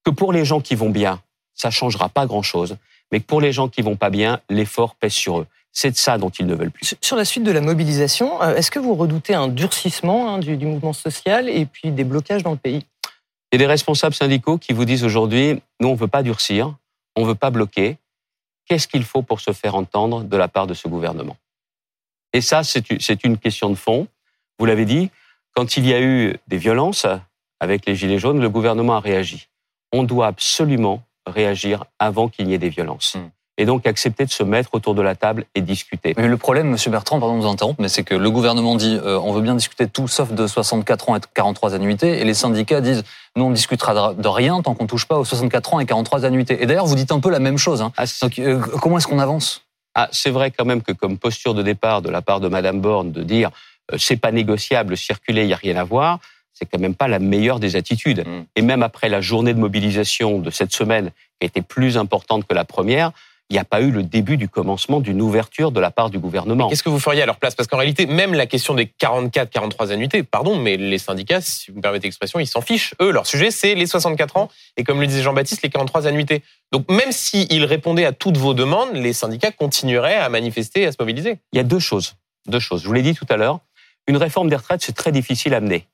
que pour les gens qui vont bien, ça changera pas grand-chose, mais que pour les gens qui vont pas bien, l'effort pèse sur eux. C'est de ça dont ils ne veulent plus. Sur- la suite de la mobilisation, euh, est-ce que vous redoutez un durcissement hein, du, du mouvement social et puis des blocages dans le pays? Il y a des responsables syndicaux qui vous disent aujourd'hui, nous on veut pas durcir, on veut pas bloquer. Qu'est-ce qu'il faut pour se faire entendre de la part de ce gouvernement? Et ça, c'est une- question de fond. Vous l'avez dit, quand il y a eu des violences avec les Gilets jaunes, le gouvernement a réagi. On doit absolument réagir avant qu'il n'y ait des violences. Hmm. Et donc accepter de se mettre autour de la table et discuter. Mais le problème, Monsieur Bertrand, pardon de vous interrompre, mais c'est que le gouvernement dit euh, on veut bien discuter de tout sauf de 64 ans et 43 annuités, et les syndicats disent nous on ne discutera de rien tant qu'on touche pas aux 64 ans et 43 annuités. Et d'ailleurs, vous dites un peu la même chose. Hein. Ah, Donc, euh, comment est-ce qu'on avance? Ah, c'est vrai quand même que comme posture de départ de la part de Madame Borne de dire euh, c'est pas négociable, circuler, il y a rien à voir, c'est quand même pas la meilleure des attitudes. Mm. Et même après la journée de mobilisation de cette semaine, qui a été plus importante que la première, il n'y a pas eu le début du commencement d'une ouverture de la part du gouvernement. Qu'est-ce que vous feriez à leur place? Parce qu'en réalité, même la question des 44, 43 annuités, pardon, mais les syndicats, si vous me permettez l'expression, ils s'en fichent. Eux, leur sujet, c'est les 64 ans et comme le disait Jean-Baptiste, les 43 annuités. Donc même s'ils répondaient à toutes vos demandes, les syndicats continueraient à manifester et à se mobiliser. Il y a deux choses. Deux choses. Je vous l'ai dit tout à l'heure. Une réforme des retraites, c'est très difficile à mener.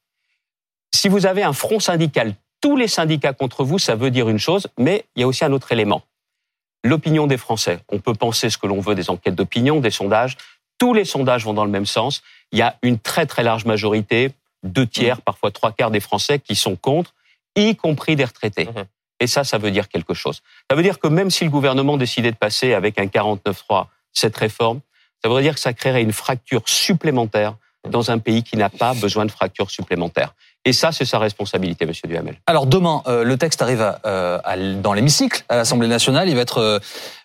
Si vous avez un front syndical, tous les syndicats contre vous, ça veut dire une chose, mais il y a aussi un autre élément. L'opinion des Français. On peut penser ce que l'on veut des enquêtes d'opinion, des sondages. Tous les sondages vont dans le même sens. Il y a une très très large majorité, deux tiers, parfois trois quarts des Français qui sont contre, y compris des retraités. Mhm. Et ça, ça veut dire quelque chose. Ça veut dire que même si le gouvernement décidait de passer avec un 49-3 cette réforme, ça voudrait dire que ça créerait une fracture supplémentaire dans un pays qui n'a pas besoin de fracture supplémentaire. Et ça, c'est sa responsabilité, Monsieur Duhamel. Alors demain, euh, le texte arrive à, euh, à dans l'hémicycle, à l'Assemblée nationale. Il va être euh,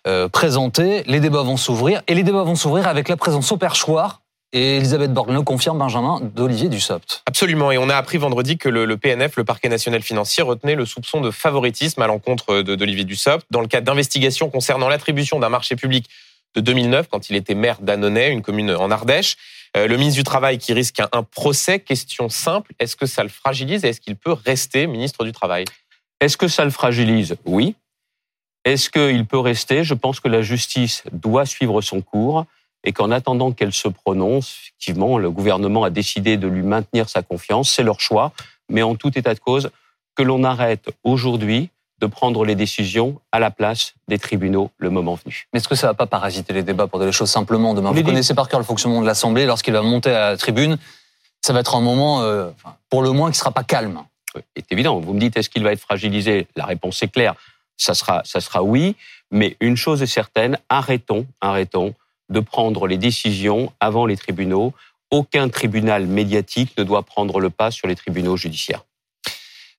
euh, présenté. Les débats vont s'ouvrir. Et les débats vont s'ouvrir avec la présence au perchoir, et Elisabeth Borne le confirme, Benjamin, d'Olivier Dussopt. Absolument. Et on a appris vendredi que le, le PNF, le parquet national financier, retenait le soupçon de favoritisme à l'encontre d'Olivier Dussopt dans le cadre d'investigations concernant l'attribution d'un marché public de 2009, quand il était maire d'Annonay, une commune en Ardèche. Euh, le ministre du Travail qui risque un, un procès, question simple, est-ce que ça le fragilise et est-ce qu'il peut rester ministre du Travail? Est-ce que ça le fragilise? Oui. Est-ce qu'il peut rester? Je pense que la justice doit suivre son cours et qu'en attendant qu'elle se prononce, effectivement, le gouvernement a décidé de lui maintenir sa confiance, c'est leur choix, mais en tout état de cause, que l'on arrête aujourd'hui de prendre les décisions à la place des tribunaux le moment venu. Mais est-ce que ça va pas parasiter les débats pour dire les choses simplement demain Vous connaissez par cœur le fonctionnement de l'Assemblée. Lorsqu'il va monter à la tribune, ça va être un moment, euh, pour le moins, qui sera pas calme. C'est évident. Vous me dites, est-ce qu'il va être fragilisé? La réponse est claire. Ça sera, ça sera oui. Mais une chose est certaine, arrêtons, arrêtons de prendre les décisions avant les tribunaux. Aucun tribunal médiatique ne doit prendre le pas sur les tribunaux judiciaires.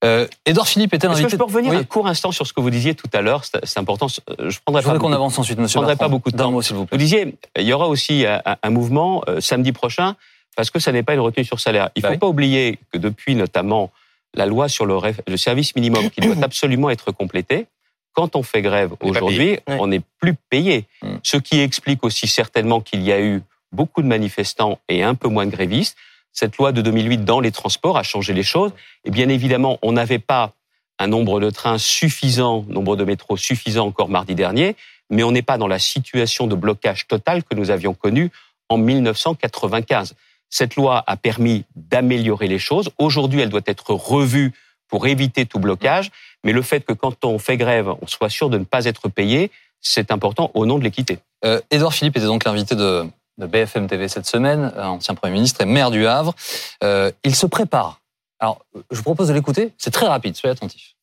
Euh, Édouard Philippe était Est-ce que l'invité. je peux revenir Oui. un court instant sur ce que vous disiez tout à l'heure? C'est important. Euh, Je prendrai Je pas voudrais qu'on avance ensuite, monsieur. Je prendrai Bertrand. pas beaucoup de temps. mot, s'il vous Vous plaît. disiez, il y aura aussi un, mouvement euh, samedi prochain parce que ça n'est pas une retenue sur salaire. Il ne Bah faut oui. pas oublier que depuis notamment la loi sur le, service minimum qui doit absolument être complété, quand on fait grève aujourd'hui, on n'est plus payé. Mm. Ce qui explique aussi certainement qu'il y a eu beaucoup de manifestants et un peu moins de grévistes. Cette loi de 2008 dans les transports a changé les choses. Et bien évidemment, on n'avait pas un nombre de trains suffisant, nombre de métros suffisant encore mardi dernier, mais on n'est pas dans la situation de blocage total que nous avions connue en 1995. Cette loi a permis d'améliorer les choses. Aujourd'hui, elle doit être revue pour éviter tout blocage. Mais le fait que quand on fait grève, on soit sûr de ne pas être payé, c'est important au nom de l'équité. Euh, Édouard Philippe était donc l'invité de, de BFM TV cette semaine, ancien Premier ministre et maire du Havre. Euh, il se prépare. Alors, je vous propose de l'écouter. C'est très rapide, soyez attentifs.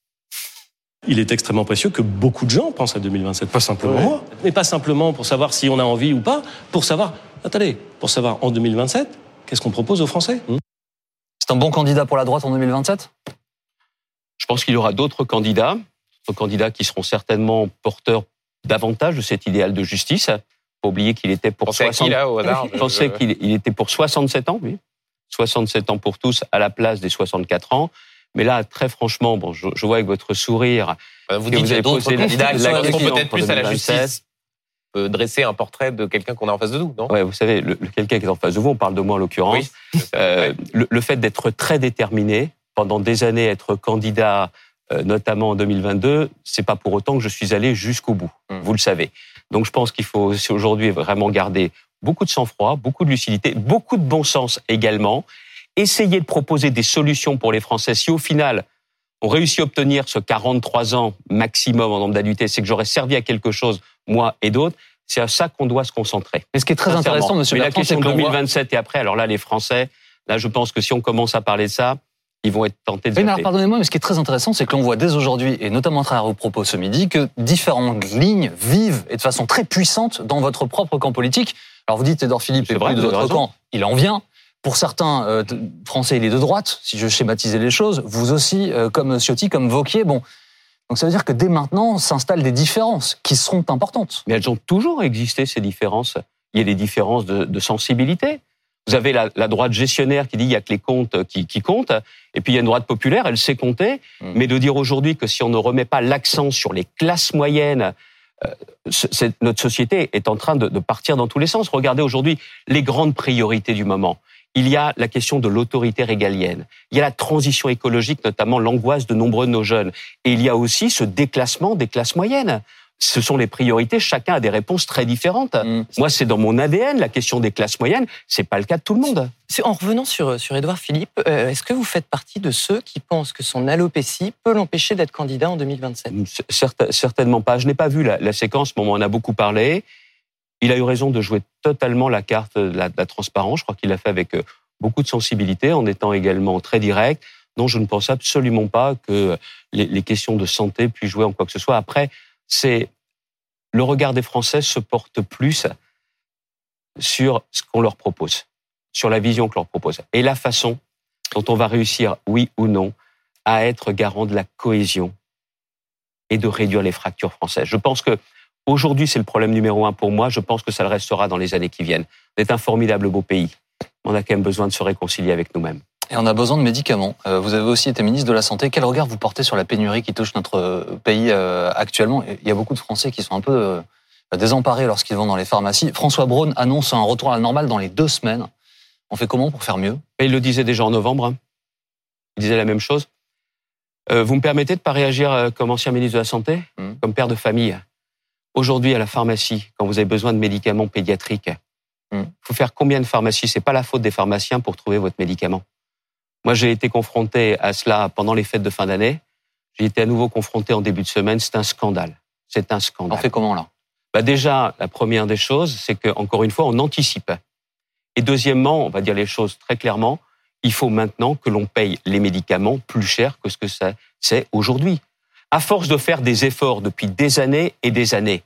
Il est extrêmement précieux que beaucoup de gens pensent à 2027, pas simplement Ouais. moi. Mais pas simplement pour savoir si on a envie ou pas, pour savoir, attendez, pour savoir en 2027, qu'est-ce qu'on propose aux Français Hmm C'est un bon candidat pour la droite en 2027 Je pense qu'il y aura d'autres candidats, d'autres candidats qui seront certainement porteurs davantage de cet idéal de justice. Oublier qu'il était pour Pensez à qui 60 là au hasard Je pensais qu'il il était pour 67 ans, oui. 67 ans pour tous à la place des 64 ans. Mais là, très franchement, bon, je, je vois avec votre sourire Bah, Vous que dites vous avez posé la- qui question peut-être plus à la 2027. justice. peut dresser un portrait de quelqu'un qu'on a en face de nous, non? Ouais, vous savez, le, le- quelqu'un qui est en face de vous, on parle de moi en l'occurrence. Oui, Euh, le, le fait d'être très déterminé, pendant des années être candidat, euh, notamment en 2022, c'est pas pour autant que je suis allé jusqu'au bout. Mm. Vous le savez. Donc je pense qu'il faut aussi aujourd'hui vraiment garder beaucoup de sang-froid, beaucoup de lucidité, beaucoup de bon sens également. Essayer de proposer des solutions pour les Français. Si au final on réussit à obtenir ce 43 ans maximum en nombre d'adultes, c'est que j'aurais servi à quelque chose, moi et d'autres. C'est à ça qu'on doit se concentrer. Mais ce qui est très intéressant, monsieur Mais la Bertrand, c'est question que de l'on voit- 2027 et après, alors là, les Français, là, je pense que si on commence à parler de ça, ils vont être tentés de Oui, mais alors pardonnez-moi, mais ce qui est très intéressant, c'est que l'on voit dès aujourd'hui, et notamment à travers vos propos ce midi, que différentes lignes vivent et de façon très puissante dans votre propre camp politique. Alors vous dites, Edouard Philippe C'est est vrai, plus de votre raison. camp, il en vient. Pour certains euh, Français, il est de droite, si je schématisais les choses. Vous aussi, euh, comme Ciotti, comme Vauquier. Bon. Donc ça veut dire que dès maintenant s'installent des différences qui seront importantes. Mais elles ont toujours existé, ces différences. Il y a des différences de, de sensibilité. Vous avez la, la droite gestionnaire qui dit il y a que les comptes qui, qui comptent, et puis il y a une droite populaire, elle sait compter, Mm. mais de dire aujourd'hui que si on ne remet pas l'accent sur les classes moyennes, euh, c'est- notre société est en train de, de partir dans tous les sens. Regardez aujourd'hui les grandes priorités du moment. Il y a la question de l'autorité régalienne. Il y a la transition écologique, notamment l'angoisse de nombreux de nos jeunes. Et il y a aussi ce déclassement des classes moyennes. Ce sont les priorités. Chacun a des réponses très différentes. Mm. Moi, c'est dans mon ADN, la question des classes moyennes. C'est pas le cas de tout le monde. En revenant sur, sur Édouard Philippe, euh, est-ce que vous faites partie de ceux qui pensent que son alopécie peut l'empêcher d'être candidat en 2027 Certa- certainement pas. Je n'ai pas vu la, la séquence, mais on en a beaucoup parlé. Il a eu raison de jouer totalement la carte de la, de la transparence. Je crois qu'il l'a fait avec euh, beaucoup de sensibilité, en étant également très direct. Non, je ne pense absolument pas que les, les questions de santé puissent jouer en quoi que ce soit. Après, c'est le regard des Français se porte plus sur ce qu'on leur propose, sur la vision qu'on leur propose, et la façon dont on va réussir, oui ou non, à être garant de la cohésion et de réduire les fractures françaises. Je pense que aujourd'hui, c'est le problème numéro un pour moi. Je pense que ça le restera dans les années qui viennent. On est un formidable beau pays. On a quand même besoin de se réconcilier avec nous-mêmes. Et on a besoin de médicaments. Euh, Vous avez aussi été ministre de la Santé. Quel regard vous portez sur la pénurie qui touche notre euh, pays euh, actuellement? Il y a beaucoup de Français qui sont un peu désemparés lorsqu'ils vont dans les pharmacies. François Braun annonce un retour à la normale dans les deux semaines. On fait comment pour faire mieux? Il le disait déjà en novembre. hein. Il disait la même chose. Vous me permettez de pas réagir comme ancien ministre de la Santé, Mhm. comme père de famille. Aujourd'hui, à la pharmacie, quand vous avez besoin de médicaments pédiatriques, il Mhm. faut faire combien de pharmacies? C'est pas la faute des pharmaciens pour trouver votre médicament. Moi, j'ai été confronté à cela pendant les fêtes de fin d'année. J'ai été à nouveau confronté en début de semaine. C'est un scandale. C'est un On scandale. fait comment là? Bah déjà, la première des choses, c'est que encore une fois, on anticipe. Et deuxièmement, on va dire les choses très clairement, il faut maintenant que l'on paye les médicaments plus cher que ce que c'est aujourd'hui. À force de faire des efforts depuis des années et des années,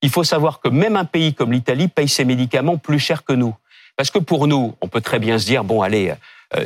il faut savoir que même un pays comme l'Italie paye ses médicaments plus cher que nous. Parce que pour nous, on peut très bien se dire bon, allez,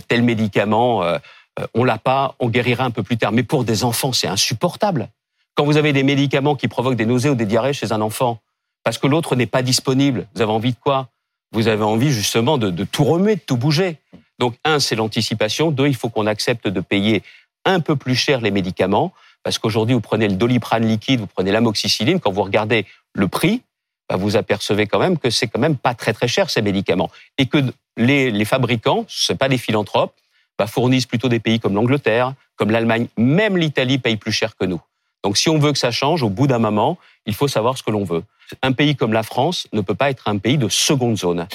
tel médicament, euh, euh, on l'a pas, on guérira un peu plus tard. Mais pour des enfants, c'est insupportable. Quand vous avez des médicaments qui provoquent des nausées ou des diarrhées chez un enfant, parce que l'autre n'est pas disponible, vous avez envie de quoi? Vous avez envie justement de, de tout remuer, de tout bouger. Donc un, c'est l'anticipation. Deux, il faut qu'on accepte de payer un peu plus cher les médicaments, parce qu'aujourd'hui, vous prenez le doliprane liquide, vous prenez l'amoxicilline, quand vous regardez le prix, bah, vous apercevez quand même que c'est quand même pas très très cher ces médicaments, et que les, les fabricants, c'est pas des philanthropes, bah, fournissent plutôt des pays comme l'Angleterre, comme l'Allemagne, même l'Italie paye plus cher que nous. Donc si on veut que ça change, au bout d'un moment, il faut savoir ce que l'on veut. Un pays comme la France ne peut pas être un pays de seconde zone.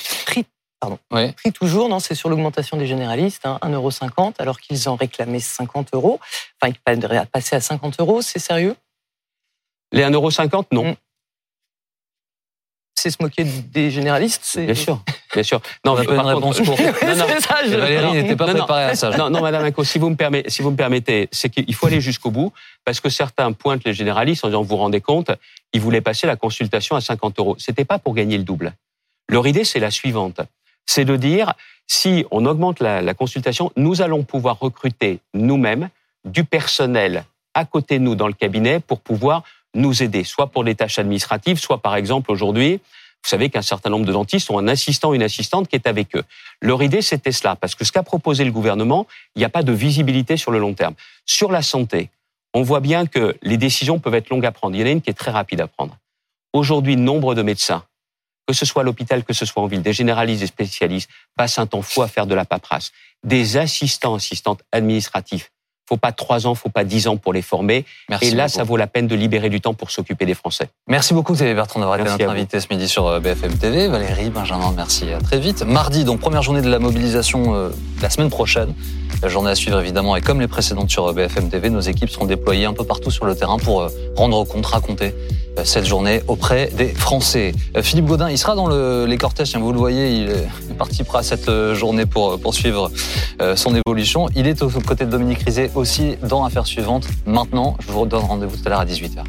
Ouais. Prix toujours, non, c'est sur l'augmentation des généralistes, hein, 1,50€, alors qu'ils en réclamaient 50 euros. Enfin, ils passer à 50 euros, c'est sérieux? Les 1,50€, non. Mm. C'est se moquer des généralistes c'est... Bien sûr, bien sûr. Non, mais par contre- réponse courte. Ouais, Non, non. ça, je- Valérie n'était pas non, non. préparée à ça. Non, non, Madame Inco, si vous me permettez, si vous me permettez, c'est qu'il faut aller jusqu'au bout, parce que certains pointent les généralistes en disant, vous vous rendez compte, ils voulaient passer la consultation à 50 euros. C'était pas pour gagner le double. Leur idée, c'est la suivante. C'est de dire, si on augmente la, la consultation, nous allons pouvoir recruter nous-mêmes du personnel à côté de nous dans le cabinet pour pouvoir nous aider, soit pour les tâches administratives, soit par exemple aujourd'hui, vous savez qu'un certain nombre de dentistes ont un assistant, une assistante qui est avec eux. Leur idée, c'était cela, parce que ce qu'a proposé le gouvernement, il n'y a pas de visibilité sur le long terme. Sur la santé, on voit bien que les décisions peuvent être longues à prendre. Il y en a une qui est très rapide à prendre. Aujourd'hui, nombre de médecins, que ce soit à l'hôpital, que ce soit en ville, des généralistes, des spécialistes, passent un temps fou à faire de la paperasse. Des assistants, assistantes administratifs. Faut pas trois ans, faut pas dix ans pour les former. Merci Et là, beaucoup. ça vaut la peine de libérer du temps pour s'occuper des Français. Merci beaucoup Xavier Bertrand d'avoir été notre invité ce midi sur euh, BFM TV. Valérie, Benjamin, merci. À très vite. Mardi, donc première journée de la mobilisation euh, la semaine prochaine. La journée à suivre évidemment et comme les précédentes sur euh, BFM TV, nos équipes seront déployées un peu partout sur le terrain pour euh, rendre compte, raconter euh, cette journée auprès des Français. Philippe Gaudin, il sera dans le- les cortèges, hein, vous le voyez, il est participera à cette journée pour poursuivre son évolution. Il est aux côtés de Dominique Rizet aussi dans Affaires suivantes. Maintenant, je vous redonne rendez-vous tout à l'heure à 18h.